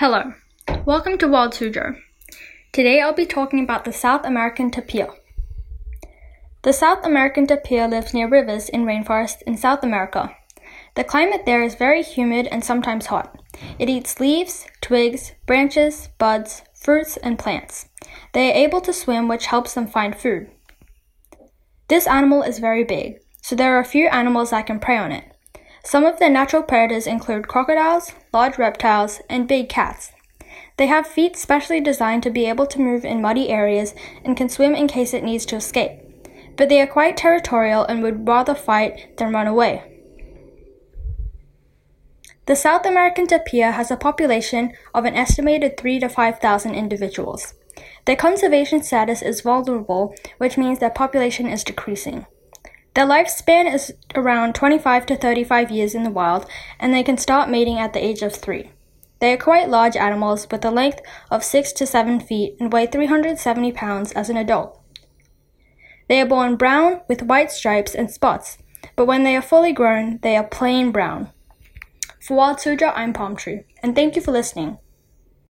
Hello, welcome to Wild Suzhou. Today I'll be talking about the South American tapir. The South American tapir lives near rivers in rainforests in South America. The climate there is very humid and sometimes hot. It eats leaves, twigs, branches, buds, fruits, and plants. They are able to swim, which helps them find food. This animal is very big, so there are a few animals that can prey on it. Some of their natural predators include crocodiles, large reptiles, and big cats. They have feet specially designed to be able to move in muddy areas and can swim in case it needs to escape. But they are quite territorial and would rather fight than run away. The South American tapir has a population of an estimated 3 to 5,000 individuals. Their conservation status is vulnerable, which means their population is decreasing. Their lifespan is around 25 to 35 years in the wild, and they can start mating at the age of 3. They are quite large animals with a length of 6 to 7 feet and weigh 370 pounds as an adult. They are born brown with white stripes and spots, but when they are fully grown, they are plain brown. For Wild Suzhou, I'm Palm Tree, and thank you for listening.